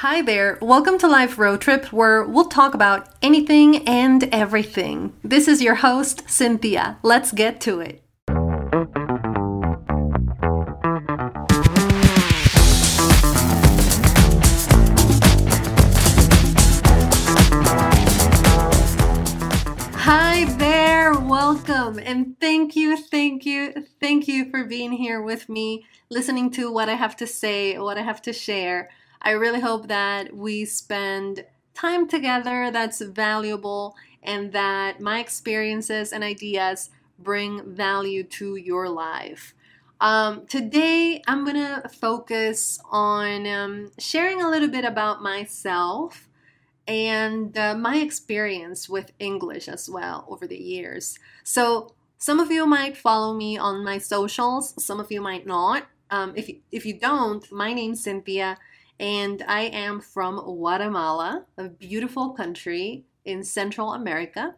Hi there, welcome to Life Road Trip, where we'll talk about anything and everything. This is your host, Cinthia. Let's get to it. Hi there, welcome, and thank you, thank you, thank you for being here with me, listening to what I have to say, what I have to share. I really hope that we spend time together that's valuable and that my experiences and ideas bring value to your life. Um, today, I'm going to focus on um, sharing a little bit about myself and uh, my experience with English as well over the years. So, some of you might follow me on my socials, some of you might not. Um, if, if you don't, my name's Cinthia and I am from Guatemala, a beautiful country in Central America.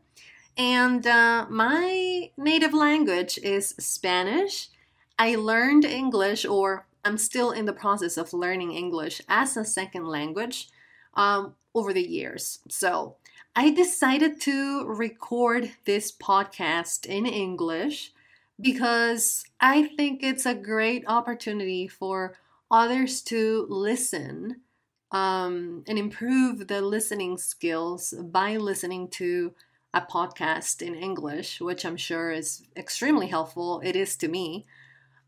And uh, my native language is Spanish. I learned English, or I'm still in the process of learning English as a second language um, over the years. So I decided to record this podcast in English because I think it's a great opportunity for others to listen um, and improve the listening skills by listening to a podcast in English, which I'm sure is extremely helpful. It is to me.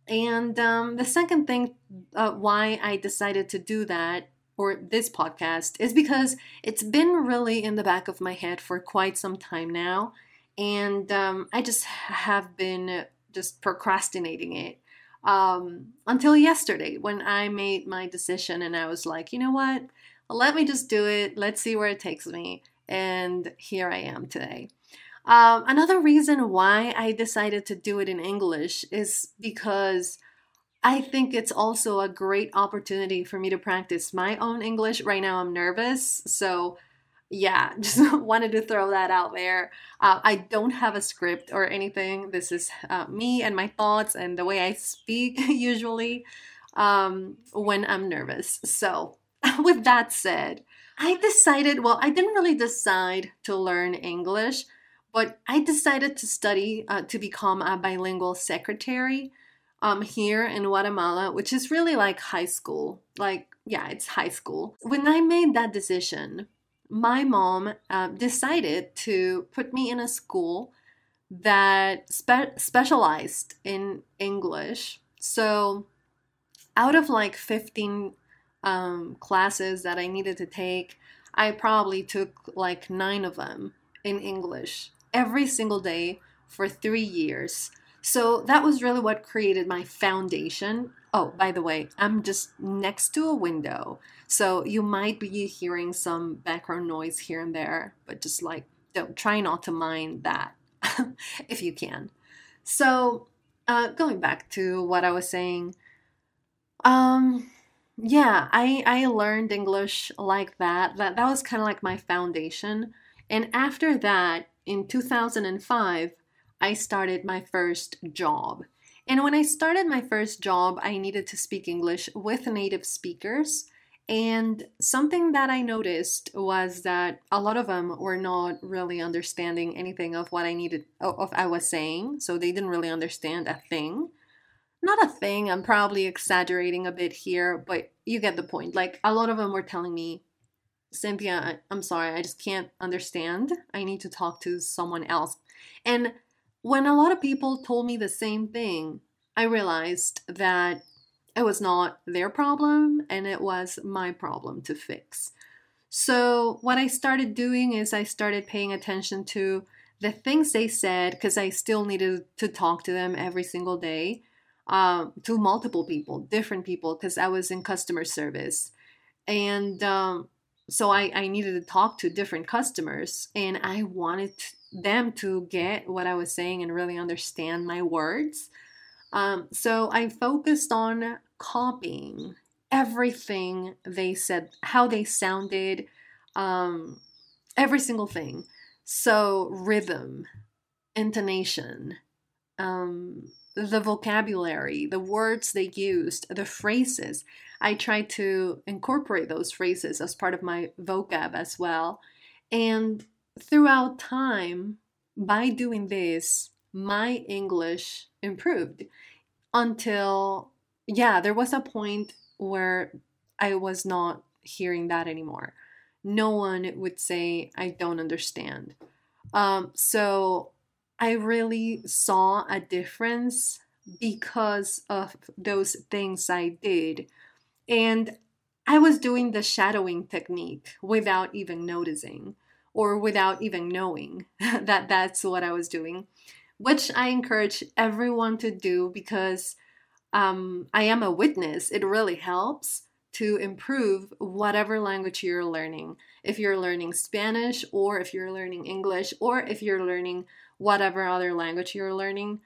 And um, the second thing uh, why I decided to do that or this podcast is because it's been really in the back of my head for quite some time now. And um, I just have been just procrastinating it um, until yesterday when I made my decision and I was like, you know what? Let me just do it. Let's see where it takes me. And here I am today. Um, another reason why I decided to do it in English is because I think it's also a great opportunity for me to practice my own English. Right now, I'm nervous. So yeah, just wanted to throw that out there. Uh, I don't have a script or anything. This is uh, me and my thoughts and the way I speak usually um, when I'm nervous. So, with that said, I decided, well, I didn't really decide to learn English, but I decided to study uh, to become a bilingual secretary um, here in Guatemala, which is really like high school. Like, yeah, it's high school. When I made that decision, my mom uh, decided to put me in a school that spe- specialized in English. So, out of like 15 um, classes that I needed to take, I probably took like nine of them in English every single day for three years. So that was really what created my foundation. Oh, by the way, I'm just next to a window. So you might be hearing some background noise here and there, but just like don't try not to mind that if you can. So uh, going back to what I was saying, um, yeah, I I learned English like that. That that was kind of like my foundation. And after that, in 2005, I started my first job. And when I started my first job, I needed to speak English with native speakers. And something that I noticed was that a lot of them were not really understanding anything of what I needed of I was saying, so they didn't really understand a thing. Not a thing, I'm probably exaggerating a bit here, but you get the point. Like a lot of them were telling me, Cinthia, I'm sorry, I just can't understand. I need to talk to someone else. And when a lot of people told me the same thing, I realized that it was not their problem and it was my problem to fix. So, what I started doing is I started paying attention to the things they said because I still needed to talk to them every single day um, to multiple people, different people, because I was in customer service. And um, so I, I needed to talk to different customers and I wanted them to get what I was saying and really understand my words. Um, so I focused on copying everything they said, how they sounded, um, every single thing. So, rhythm, intonation, um, the vocabulary, the words they used, the phrases. I tried to incorporate those phrases as part of my vocab as well. And throughout time, by doing this, my English improved until, yeah, there was a point where I was not hearing that anymore. No one would say, I don't understand. Um, so I really saw a difference because of those things I did. And I was doing the shadowing technique without even noticing or without even knowing that that's what I was doing, which I encourage everyone to do because um, I am a witness. It really helps to improve whatever language you're learning. If you're learning Spanish, or if you're learning English, or if you're learning whatever other language you're learning,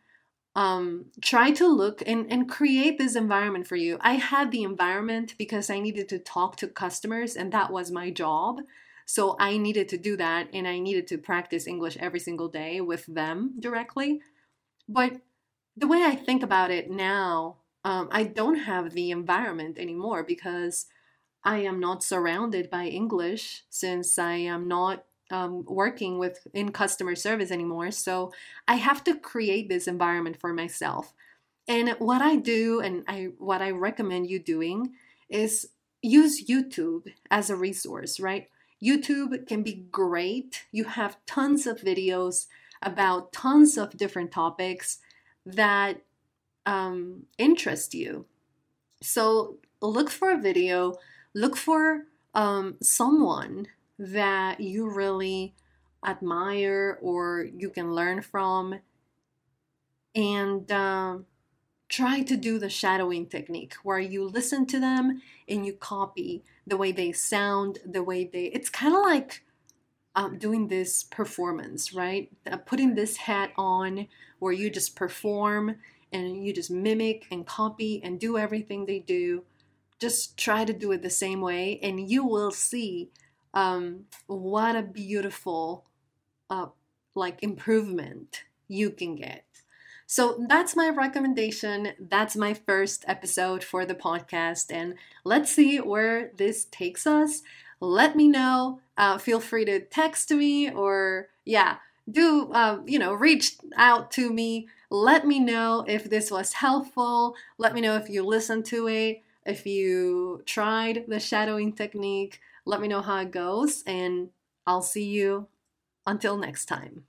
um, try to look and, and create this environment for you. I had the environment because I needed to talk to customers, and that was my job. So I needed to do that, and I needed to practice English every single day with them directly. But the way I think about it now, um, I don't have the environment anymore because I am not surrounded by English since I am not um, working with in customer service anymore. So I have to create this environment for myself. And what I do and I what I recommend you doing is use YouTube as a resource, right? YouTube can be great. You have tons of videos about tons of different topics that um, interest you. So look for a video, look for um, someone that you really admire or you can learn from, and um, try to do the shadowing technique where you listen to them and you copy the way they sound, the way they. It's kind of like um, doing this performance, right? Uh, putting this hat on where you just perform and you just mimic and copy and do everything they do. Just try to do it the same way, and you will see um, what a beautiful uh, like improvement you can get. So that's my recommendation. That's my first episode for the podcast, and let's see where this takes us. Let me know. Uh, feel free to text me or yeah, do uh, you know reach out to me let me know if this was helpful. Let me know if you listened to it, if you tried the shadowing technique. Let me know how it goes, and I'll see you until next time.